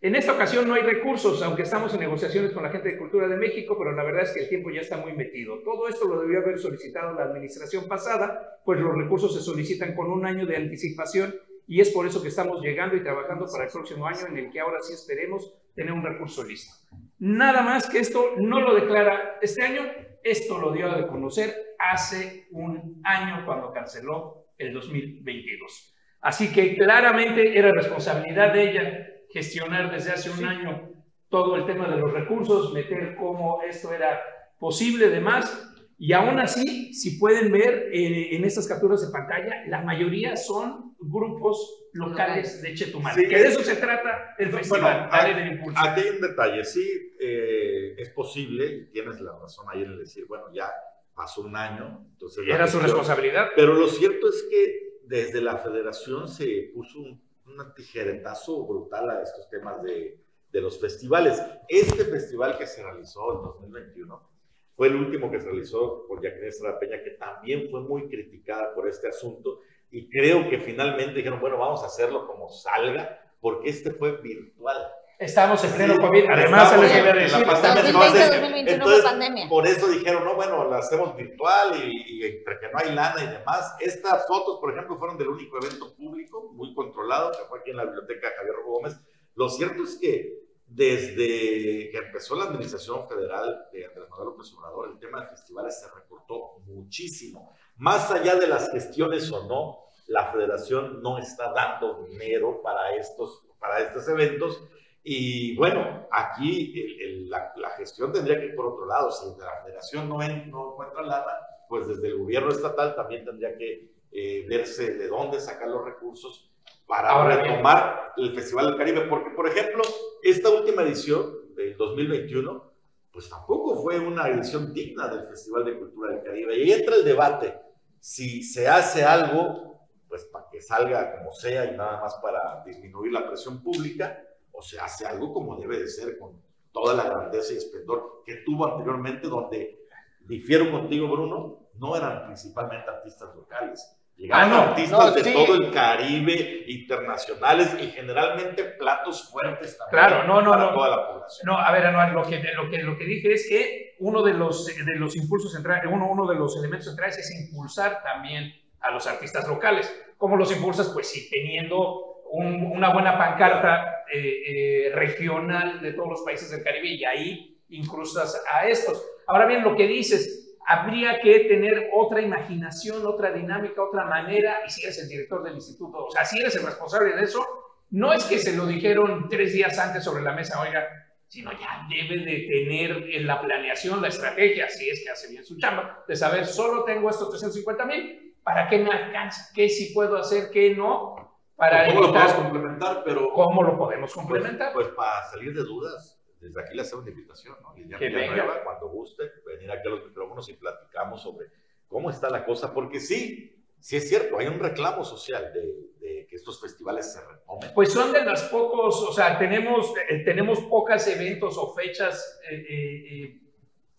En esta ocasión no hay recursos, aunque estamos en negociaciones con la gente de Cultura de México, pero la verdad es que el tiempo ya está muy metido. Todo esto lo debió haber solicitado la administración pasada, pues los recursos se solicitan con un año de anticipación y es por eso que estamos llegando y trabajando para el próximo año en el que ahora sí esperemos tener un recurso listo. Nada más que esto no lo declara este año, esto lo dio a conocer hace un año cuando canceló el 2022. Así que claramente era responsabilidad de ella gestionar desde hace un año todo el tema de los recursos, meter cómo esto era posible, demás. Y aún así, si pueden ver eh, en estas capturas de pantalla, la mayoría son grupos locales de Chetumal. Sí. que de eso se trata el Bueno, festival, a- Dale del Impulso. Aquí hay un detalle, sí, eh, es posible, y tienes la razón ahí en decir, bueno, ya pasó un año, entonces... Era su responsabilidad. Pero lo cierto es que desde la federación se puso un, un tijeretazo brutal a estos temas de, los festivales. Este festival que se realizó en 2021 fue el último que se realizó por Jacqueline Estrada Peña, que también fue muy criticada por este asunto, y creo que finalmente dijeron, bueno, vamos a hacerlo como salga, porque este fue virtual. Estamos en pleno Sí, COVID. Además, estamos en- en la pandemia, 2020, entonces- 2021 entonces, fue pandemia. Por eso dijeron, no, bueno, la hacemos virtual y, y entre que no hay lana y demás. Estas fotos, por ejemplo, fueron del único evento público, muy controlado, que fue aquí en la biblioteca Javier Rojo Gómez. Lo cierto es que desde que empezó la administración federal de Andrés Manuel López Obrador, el tema de festivales se recortó muchísimo. Más allá de las gestiones o no, la federación no está dando dinero para estos, para estos eventos. Y bueno, aquí el- el- la, la gestión tendría que ir por otro lado. Si la federación no, en- no encuentra lana, pues desde el gobierno estatal también tendría que eh, verse de dónde sacar los recursos para Ahora bien. retomar el Festival del Caribe. Porque, por ejemplo, esta última edición del 2021, pues tampoco fue una edición digna del Festival de Cultura del Caribe. Y ahí entra el debate, si se hace algo, pues para que salga como sea y nada más para disminuir la presión pública, o se hace algo como debe de ser, con toda la grandeza y esplendor que tuvo anteriormente, donde difiero contigo, Bruno, no eran principalmente artistas locales. Llegaban Ah, no, artistas no, de sí. todo el Caribe, internacionales y generalmente platos fuertes también Claro, no, no, para no. toda la población. No, a ver, Anuar, lo que, lo que, lo que dije es que uno de los, de los impulsos centrales, uno, uno de los elementos centrales es impulsar también a los artistas locales. ¿Cómo los impulsas? Pues sí, teniendo un- una buena pancarta eh, eh, regional de todos los países del Caribe y ahí incrustas a estos. Ahora bien, lo que dices, habría que tener otra imaginación, otra dinámica, otra manera, y si eres el director del instituto, o sea, si eres el responsable de eso, no es que se lo dijeron tres días antes sobre la mesa, oiga, sino ya debe de tener en la planeación, la estrategia, si es que hace bien su chamba, de saber, solo tengo estos 350 mil, ¿para qué me alcanza? ¿Qué sí puedo hacer? ¿Qué no? Para ¿Cómo lo evitar- podemos complementar? Pero, ¿Cómo lo podemos pues, complementar? Pues, para salir de dudas, desde aquí le hacemos una invitación, ¿no? Liliana Que venga. cuando guste, venir aquí a los micrófonos y platicamos sobre cómo está la cosa, porque sí, sí es cierto, hay un reclamo social de, de que estos festivales se retomen. Pues son de los pocos, o sea, tenemos, eh, tenemos pocos eventos o fechas eh, eh, eh,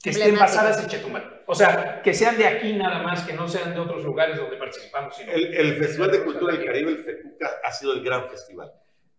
que estén basadas en Chetumal. O sea, que sean de aquí nada más, que no sean de otros lugares donde participamos. Sino El, el Festival de Cultura del Caribe, el FECUCA, ha sido el gran festival.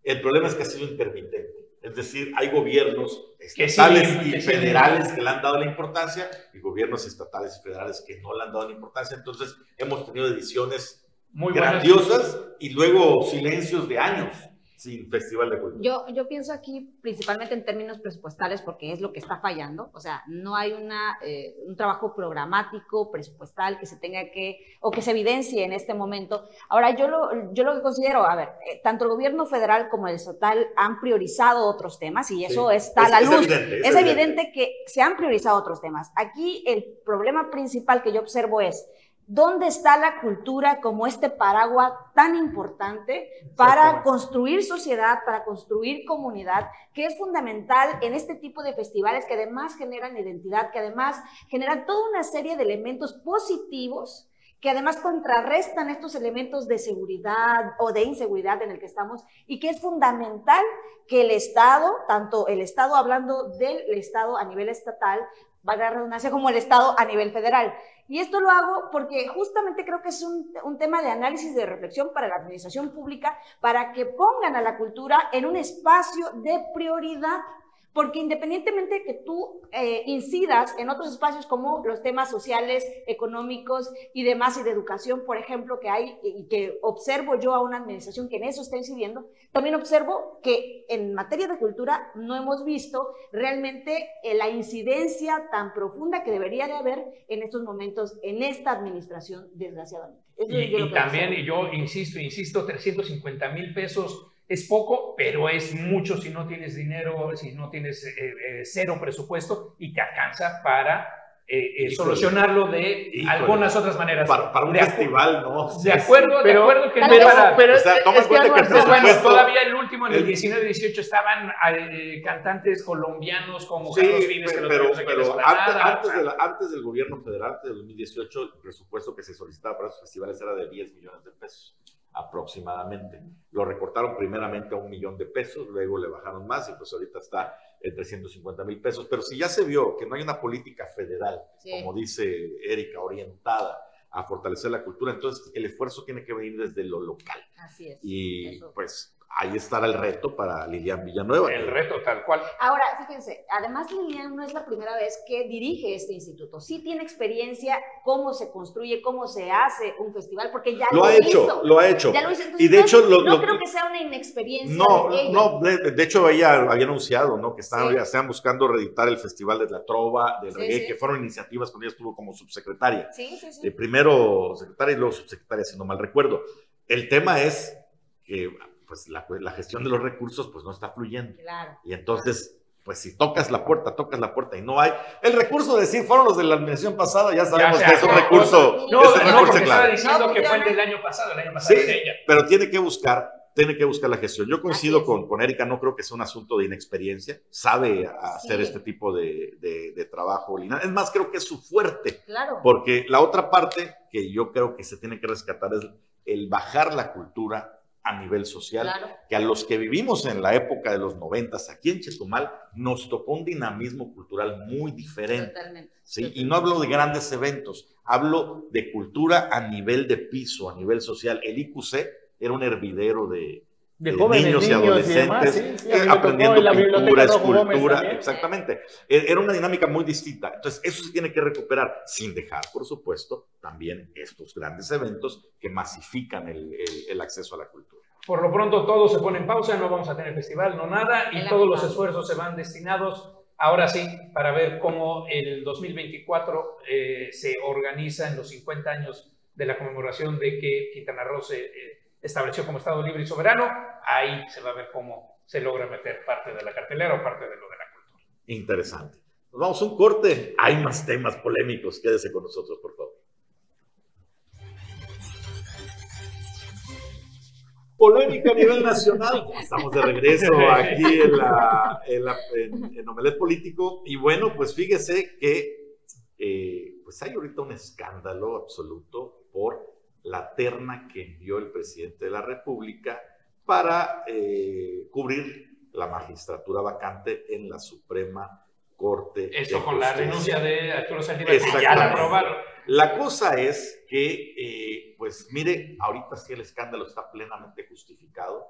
El problema es que ha sido intermitente. Es decir, hay gobiernos Que sí, estatales y que sí. federales que le han dado la importancia y gobiernos estatales y federales que no le han dado la importancia. Entonces, hemos tenido ediciones Muy buenas. grandiosas y luego silencios de años sin Festival de Cultura. Yo, yo pienso aquí principalmente en términos presupuestales porque es lo que está fallando. O sea, no hay una, eh, un trabajo programático, presupuestal que se tenga que, o que se evidencie en este momento. Ahora, yo lo, yo lo que considero, a ver, eh, tanto el gobierno federal como el estatal han priorizado otros temas y eso Sí. está a la es luz. evidente, es es evidente. evidente que se han priorizado otros temas. Aquí el problema principal que yo observo es, ¿Dónde está la cultura como este paraguas tan importante para construir sociedad, para construir comunidad, que es fundamental en este tipo de festivales que además generan identidad, que además generan toda una serie de elementos positivos que además contrarrestan estos elementos de seguridad o de inseguridad en el que estamos y que es fundamental que el Estado, tanto el Estado hablando del Estado a nivel estatal, valga la redundancia, como el Estado a nivel federal. Y esto lo hago porque justamente creo que es un, un, tema de análisis de reflexión para la administración pública, para que pongan a la cultura en un espacio de prioridad. Porque independientemente de que tú eh, incidas en otros espacios como los temas sociales, económicos y demás, y de educación, por ejemplo, que hay y que observo yo a una administración que en eso está incidiendo, también observo que en materia de cultura no hemos visto realmente eh, la incidencia tan profunda que debería de haber en estos momentos en esta administración, desgraciadamente. Eso y, y también, y yo insisto, insisto, 350 mil pesos es poco, pero es mucho si no tienes dinero, si no tienes eh, eh, cero presupuesto y te alcanza para eh, solucionarlo de Híjole. algunas otras maneras. Para, para un de festival, no. De acuerdo, pero, de acuerdo que pero, no para, pero, o sea, toma es en cuenta que, que el bueno, todavía el último, en el el- 19-18, estaban eh, cantantes colombianos como Sí, Carlos Vives, que pero, lo pero, tenemos aquí en la pero antes, antes, de la- antes del gobierno federal, antes del 2018, el presupuesto que se solicitaba para esos festivales era de 10 millones de pesos aproximadamente. Lo recortaron primeramente a un millón de pesos, luego le bajaron más y pues ahorita está en 350 mil pesos. Pero si ya se vio que no hay una política federal, Sí. como dice Erika, orientada a fortalecer la cultura, entonces el esfuerzo tiene que venir desde lo local. Así es. Y eso. pues ahí estará el reto para Lilian Villanueva. el reto tal cual. Ahora, fíjense, además Lilian no es la primera vez que dirige este instituto. Sí tiene experiencia cómo se construye, cómo se hace un festival, porque ya lo, Lo ha hecho, lo ha hecho. Ya lo hizo. Entonces, Y de no- hecho, lo- no lo- creo que sea una inexperiencia. No, de no, de, de hecho ella había anunciado, ¿no? Que estaban, Sí. estaban buscando reeditar el Festival de la Trova, del Sí, reggae, sí. que fueron iniciativas cuando ella estuvo como subsecretaria. Sí, sí, sí. Eh, primero secretaria y luego subsecretaria, si no mal recuerdo. El tema es que pues, la, la gestión de los recursos pues, no está fluyendo. Claro. Y entonces, pues si tocas la puerta, tocas la puerta y no hay. El recurso de decir fueron los de la administración pasada, ya sabemos se que es un recurso, No, es un No, recurso porque estaba clave. diciendo No que fue el del año pasado, el año pasado Sí, de ella. pero tiene que buscar tiene que buscar la gestión. Yo coincido con, con Erika, no creo que sea un asunto de inexperiencia, sabe hacer Sí. este tipo de, de- de trabajo. Lina. Es más, creo que es su fuerte, Claro. porque la otra parte que yo creo que se tiene que rescatar es el bajar la cultura a nivel social, Claro. que a los que vivimos en la época de los noventas aquí en Chetumal nos tocó un dinamismo cultural muy diferente. Totalmente. ¿sí? Y no hablo de grandes eventos, hablo de cultura a nivel de piso, a nivel social. El IQC era un hervidero de, De de jóvenes, niños y niños y adolescentes demás, sí, sí, eh, aprendiendo en la pintura, escultura, exactamente. E- Era una dinámica muy distinta. Entonces, eso se tiene que recuperar, sin dejar, por supuesto, también estos grandes eventos que masifican el, el- el acceso a la cultura. Por lo pronto todo se pone en pausa, no vamos a tener festival, no nada, y todos los esfuerzos se van destinados, ahora sí, para ver cómo el 2024 eh, se organiza en los 50 años de la conmemoración de que Quintana Roo se eh, estableció como Estado libre y soberano. Ahí se va a ver cómo se logra meter parte de la cartelera o parte de lo de la cultura. Interesante. Nos vamos a un corte. Hay más temas polémicos. Quédese con nosotros, por favor. Polémica a nivel nacional. Estamos de regreso aquí en, la, en Omelet Político. Y bueno, pues fíjese que eh, pues hay ahorita un escándalo absoluto por la terna que envió el presidente de la República para eh, cubrir la magistratura vacante en la Suprema Corte. de Esto con la renuncia de Arturo Saldívar, que ya la aprobaron. La cosa es que, eh, pues mire, ahorita sí el escándalo está plenamente justificado,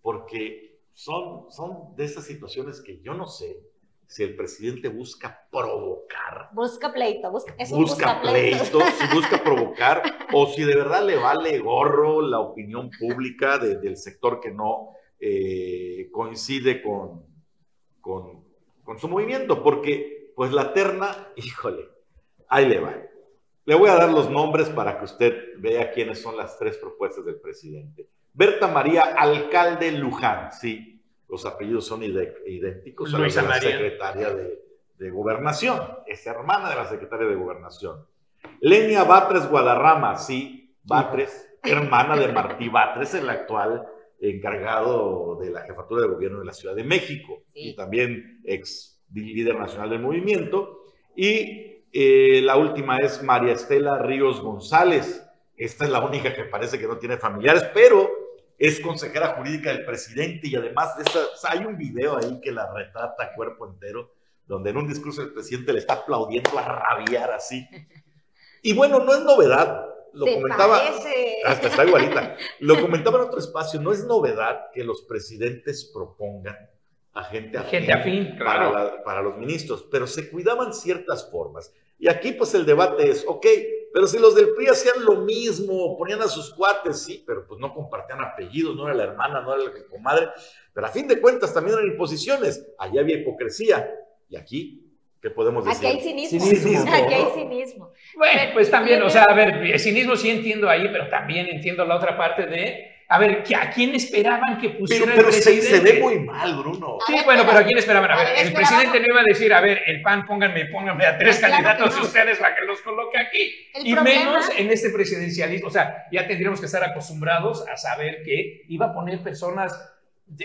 porque son, son de esas situaciones que yo no sé si el presidente busca provocar, Busca pleito, busca, es busca pleito, si busca provocar, o si de verdad le vale gorro la opinión pública de- del sector que no eh, coincide con, con, con su movimiento, porque pues la terna, híjole, ahí le va. Le voy a dar los nombres para que usted vea quiénes son las tres propuestas del presidente. Berta María, alcalde Luján, sí, los apellidos son idénticos a los de la María. secretaria de, de Gobernación, es hermana de la secretaria de Gobernación. Lenia Batres Guadarrama, sí, Batres, hermana de Martí Batres, el actual encargado de la jefatura de gobierno de la Ciudad de México y también ex líder nacional del movimiento. Y eh, la última es María Estela Ríos González. Esta es la única que parece que no tiene familiares, pero es consejera jurídica del presidente y además de esa, o sea, hay un video ahí que la retrata a cuerpo entero, donde en un discurso el presidente le está aplaudiendo a rabiar así. Y bueno, no es novedad, lo Se comentaba, parece. hasta está igualita, lo comentaba en otro espacio, no es novedad que los presidentes propongan a gente afín, Gente afín, para, claro. la- para los ministros, pero se cuidaban ciertas formas. Y aquí pues el debate es, ok, pero si los del PRI hacían lo mismo, ponían a sus cuates, sí, pero pues no compartían apellidos, no era la hermana, no era la comadre, pero a fin de cuentas también eran imposiciones, allá había hipocresía, y aquí, ¿qué podemos decir? Aquí hay cinismo. Cinismo, Aquí hay ¿no? cinismo. Bueno, pues también, o sea, a ver, el cinismo sí entiendo ahí, pero también entiendo la otra parte de, a ver, ¿que ¿a quién esperaban que Pero, pusiera pero el se, presidente? se ve muy mal, Bruno. Sí, bueno, pero ¿a quién esperaban? A A ver, el presidente no iba a decir, a ver, el PAN, pónganme, pónganme a tres Claro que candidatos no. ustedes para que los coloque aquí. El y problema- menos en este presidencialismo. O sea, ya tendríamos que estar acostumbrados a saber que iba a poner personas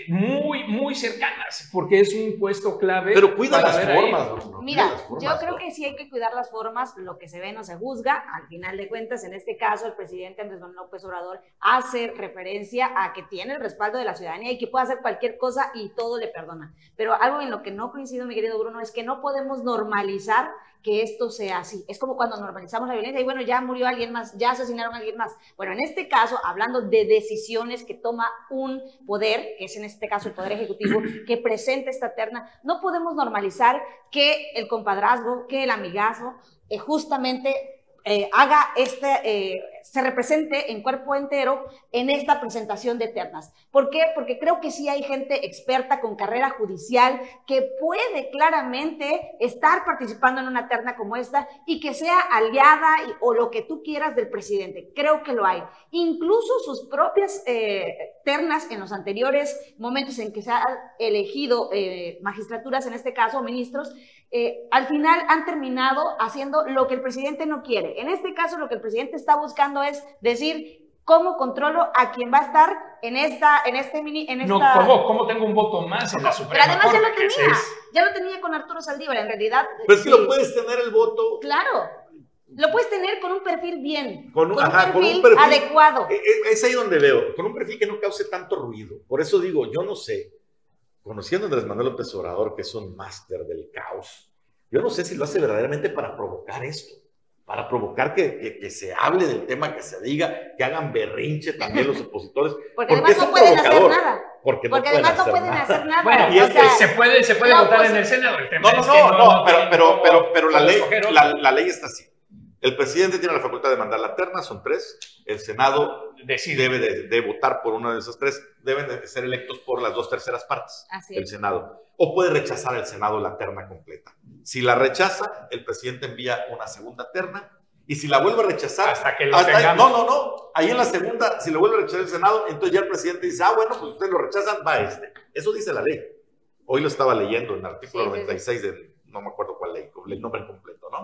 muy, muy cercanas, porque es un puesto clave. Pero cuida las formas, Bruno. Mira, cuida las formas, yo creo ¿no? que sí hay que cuidar las formas, lo que se ve no se juzga, al final de cuentas, en este caso, el presidente Andrés Manuel López Obrador hace referencia a que tiene el respaldo de la ciudadanía y que puede hacer cualquier cosa y todo le perdona. Pero algo en lo que no coincido, mi querido Bruno, es que no podemos normalizar que esto sea así. Es como cuando normalizamos la violencia y bueno, ya murió alguien más, ya asesinaron a alguien más. Bueno, en este caso, hablando de decisiones que toma un poder, que es en este caso el Poder Ejecutivo, que presenta esta terna, no podemos normalizar que el compadrazgo, que el amigazo, eh, justamente eh, haga este, eh, se represente en cuerpo entero en esta presentación de ternas. ¿Por qué? Porque creo que sí hay gente experta con carrera judicial que puede claramente estar participando en una terna como esta y que sea aliada y- o lo que tú quieras del presidente. Creo que lo hay. Incluso sus propias eh, ternas en los anteriores momentos en que se han elegido eh, magistraturas, en este caso ministros, eh, al final han terminado haciendo lo que el presidente no quiere. En este caso, lo que el presidente está buscando es decir, ¿Cómo controlo a quien va a estar en esta, en este mini, en esta... No, ¿cómo, ¿cómo tengo un voto más en la Pero Suprema además ya Corte? lo Que ese tenía, es- ya lo tenía con Arturo Saldívar, en realidad. Pero es que sí. lo puedes tener el voto Claro, lo puedes tener con un perfil bien, Con un- con, ajá, un con un perfil perfil- adecuado. Eh, eh, Es ahí donde veo, con un perfil que no cause tanto ruido. Por eso digo, yo no sé, conociendo a Andrés Manuel López Obrador, que es un máster del caos, yo no sé si lo hace verdaderamente para provocar esto, para provocar que, que- que se hable del tema, que se diga, que hagan berrinche también los opositores. Porque porque además no pueden hacer nada. Porque, Porque no pueden además no pueden nada. hacer nada. Bueno, Y o es sea, que se puede, se puede la votar en oposi- el Senado. El tema No, no, es que no, no, pero, tienen pero, cómo- pero, pero la, ley, la, la ley está así. El presidente tiene la facultad de mandar la terna, son tres. El Senado Decide. debe de, de votar por una de esas tres. Deben de ser electos por las dos terceras partes Así del es. Senado. O puede rechazar el Senado la terna completa. Si la rechaza, el presidente envía una segunda terna. Y si la vuelve a rechazar, Hasta que lo hasta ahí- no, no, no. Ahí en la segunda, si lo vuelve a rechazar el Senado, entonces ya el presidente dice, ah, bueno, pues ustedes lo rechazan, va este. Eso dice la ley. Hoy lo estaba leyendo en el artículo Sí, sí, sí. 96 de, no me acuerdo cuál ley, el nombre completo, ¿no?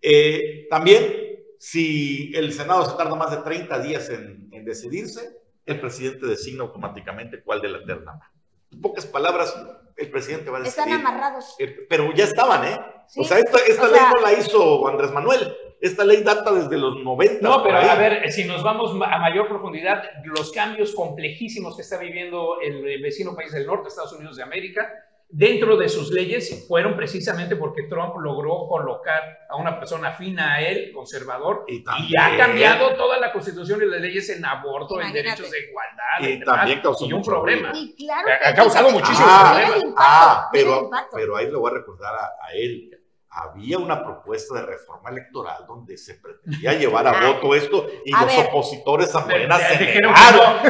Eh, también, si el Senado se tarda más de 30 días en, en decidirse, el presidente designa automáticamente cuál de la terna va. En pocas palabras, el presidente va a decidir. Están amarrados. Eh, Pero ya estaban, ¿eh? Sí. O sea, esta, esta O ley sea- no la hizo Andrés Manuel. Esta ley data desde los 90. No, pero a ver, si nos vamos a mayor profundidad, los cambios complejísimos que está viviendo el vecino país del norte, Estados Unidos de América, dentro de sus leyes fueron precisamente porque Trump logró colocar a una persona afina a él, conservador, Y ha cambiado toda la constitución y las leyes en aborto, en derechos de igualdad, Y también causó y un problema. Y claro Ha- que ha causado fíjate, muchísimos Ah, el problemas. impacto, Ah, el pero, ahí le voy a recordar a, a Erika. Había una propuesta de reforma electoral donde se pretendía llevar a Ah. voto esto y A los ver. opositores a Morena se negaron.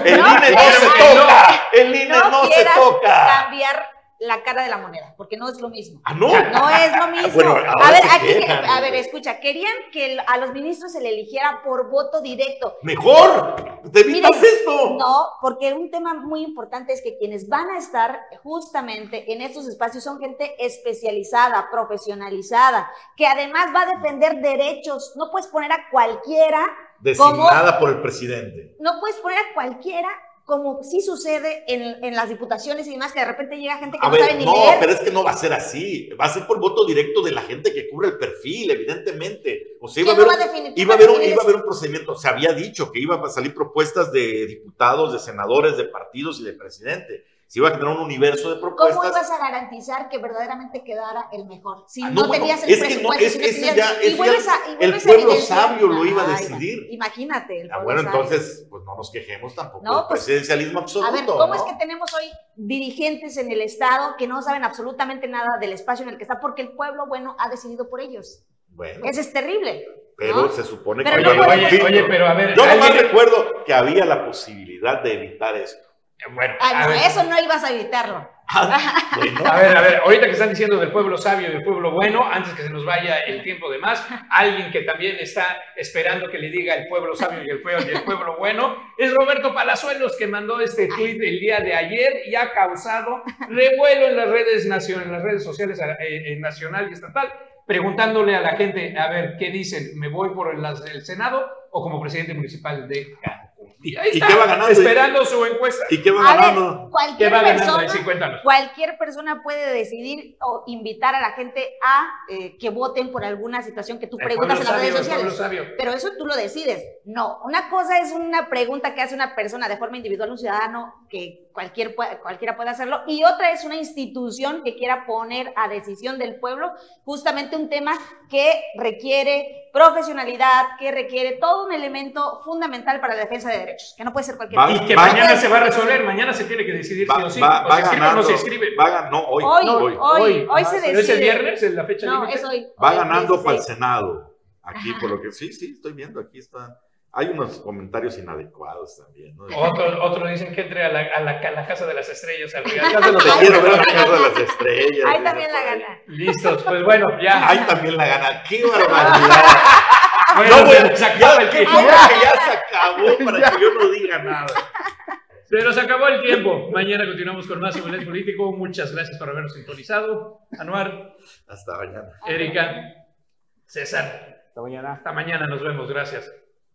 El No, INE no pero se toca. El INE no, no se toca. cambiar la cara de la moneda, porque no es lo mismo. Ah, no. No es lo mismo. Bueno, ahora a ver, aquí, a ver, escucha, querían que a los ministros se le eligiera por voto directo. Mejor. Te evitas Miren, esto. No, porque un tema muy importante es que quienes van a estar justamente en estos espacios son gente especializada, profesionalizada, que además va a defender derechos. No puedes poner a cualquiera, Designada por el presidente. no puedes poner a cualquiera como sí sucede en, en las diputaciones y demás, que de repente llega gente que A no sabe ver, ni no, leer. pero es que no va a ser así. Va a ser por voto directo de la gente que cubre el perfil, evidentemente. O sea, iba a ¿Quién haber, un- iba a haber, un, iba a haber un procedimiento. Se había dicho que iban a salir propuestas de diputados, de senadores, de partidos y de presidente. Se iba a generar un universo de ¿Cómo propuestas. ibas a garantizar que verdaderamente quedara el mejor? Si Ah, no, no, bueno, tenías el es que no, presupuesto, es- si no ese tenías- ya- y vuelves ya a, y el vuelves pueblo sabio lo iba a decidir. Imagínate. el Ah, bueno, sabio. entonces, pues no nos quejemos tampoco No, pues, presidencialismo absoluto. A ver, ¿cómo ¿no? es que tenemos hoy dirigentes en el Estado que no saben absolutamente nada del espacio en el que está porque el pueblo, bueno, ha decidido por ellos? Bueno, Eso es terrible. pero ¿no? se supone Pero que no haber un Oye, oye, pero a ver, Yo nomás recuerdo que había la posibilidad de evitar esto. Bueno, Ah, no, eso no ibas a evitarlo. Bueno, A ver, a ver, ahorita que están diciendo del pueblo sabio y del pueblo bueno, antes que se nos vaya el tiempo de más, alguien que también está esperando que le diga el pueblo sabio y el pueblo, y el pueblo bueno, es Roberto Palazuelos, que mandó este tweet el día de ayer y ha causado revuelo en las redes, nacion- en las redes sociales eh, eh, nacional y estatal, preguntándole a la gente, a ver, ¿qué dicen? ¿Me voy por el, Senado o como presidente municipal de Cancún? Y ahí ¿Y está, qué va ganando? esperando su encuesta. ¿Y qué va A ver, ganando? ¿Qué cualquier va persona, Ahí sí, cuéntanos. cualquier persona puede decidir o invitar a la gente a eh, que voten por alguna situación que tú El preguntas en las redes sabio, sociales. Pero eso tú lo decides. No, una cosa es una pregunta que hace una persona de forma individual, un ciudadano, que cualquier, cualquiera puede hacerlo, y otra es una institución que quiera poner a decisión del pueblo justamente un tema que requiere profesionalidad, que requiere todo un elemento fundamental para la defensa de derechos, que no puede ser cualquier Va- cosa. Y que Va- mañana se va a resolver, mañana se tiene que decidir Va, sí o sí. va- o va se inscribe o no se inscribe. Va no, hoy. Hoy, hoy. hoy, hoy, se ¿Pero decide. es el viernes en la fecha No, límite? es hoy. Va hoy, ganando 16. para el Senado. Aquí, Ajá. por lo que sí, sí, estoy viendo, aquí está. Hay unos comentarios inadecuados también. ¿no? Otro, otro dicen que entre a la, a la, a la Casa de las Estrellas, al Te Casa de los quiero ver en la casa de las estrellas. Ahí también la gana. Listos, pues bueno, ya. Ahí también la gana. ¡Qué barbaridad! Bueno, No, bueno, se acaba ya, el tiempo. que ya se acabó para que yo no diga nada. Se nos acabó el tiempo. Mañana continuamos con más Omelet Político. Muchas gracias por habernos sintonizado. Anuar, Hasta mañana. Erika, César. Hasta mañana. Hasta mañana, nos vemos. Gracias.